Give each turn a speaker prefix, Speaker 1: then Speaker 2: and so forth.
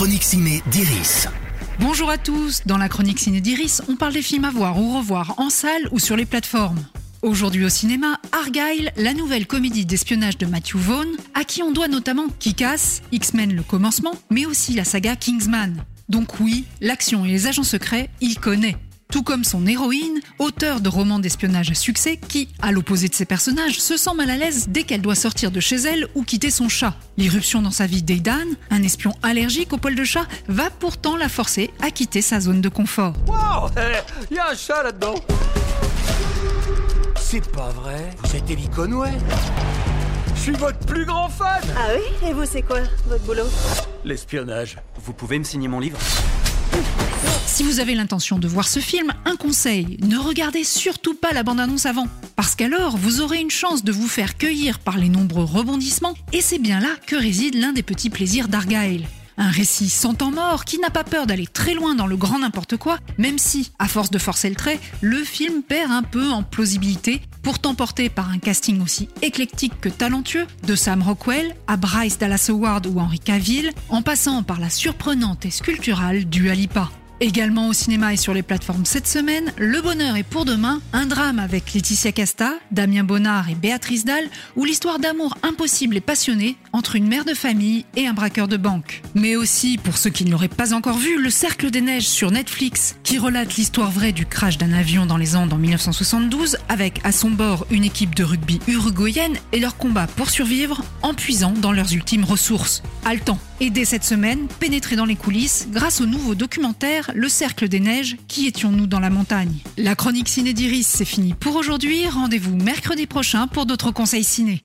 Speaker 1: chronique ciné d'Iris.
Speaker 2: Bonjour à tous, dans la chronique ciné d'Iris, on parle des films à voir ou revoir en salle ou sur les plateformes. Aujourd'hui au cinéma, Argyle, la nouvelle comédie d'espionnage de Matthew Vaughn, à qui on doit notamment Kick-Ass, X-Men le commencement, mais aussi la saga Kingsman. Donc oui, l'action et les agents secrets, il connaît tout comme son héroïne, auteur de romans d'espionnage à succès, qui, à l'opposé de ses personnages, se sent mal à l'aise dès qu'elle doit sortir de chez elle ou quitter son chat. L'irruption dans sa vie d'Aidan, un espion allergique au poils de chat, va pourtant la forcer à quitter sa zone de confort.
Speaker 3: Wow Il y a un chat là-dedans. C'est pas vrai. Vous êtes Ellie Conway Je suis votre plus grand fan.
Speaker 4: Ah oui? Et vous, c'est quoi, votre boulot?
Speaker 3: L'espionnage.
Speaker 5: Vous pouvez me signer mon livre?
Speaker 2: Si vous avez l'intention de voir ce film, un conseil, ne regardez surtout pas la bande-annonce avant. Parce qu'alors, vous aurez une chance de vous faire cueillir par les nombreux rebondissements, et c'est bien là que réside l'un des petits plaisirs d'Argyle. Un récit sans temps mort qui n'a pas peur d'aller très loin dans le grand n'importe quoi, même si, à force de forcer le trait, le film perd un peu en plausibilité, pourtant porté par un casting aussi éclectique que talentueux, de Sam Rockwell à Bryce Dallas Howard ou Henry Cavill, en passant par la surprenante et sculpturale Dua Lipa. Également au cinéma et sur les plateformes cette semaine, Le Bonheur est pour demain, un drame avec Laetitia Casta, Damien Bonnard et Béatrice Dalle, où l'histoire d'amour impossible et passionnée entre une mère de famille et un braqueur de banque. Mais aussi, pour ceux qui ne l'auraient pas encore vu, Le Cercle des Neiges sur Netflix, qui relate l'histoire vraie du crash d'un avion dans les Andes en 1972, avec à son bord une équipe de rugby uruguayenne et leur combat pour survivre en puisant dans leurs ultimes ressources. Haletant. Et dès cette semaine, pénétrer dans les coulisses grâce au nouveau documentaire Le Cercle des Neiges, Qui étions-nous dans la montagne? La chronique ciné d'Iris, c'est fini pour aujourd'hui. Rendez-vous mercredi prochain pour d'autres conseils ciné.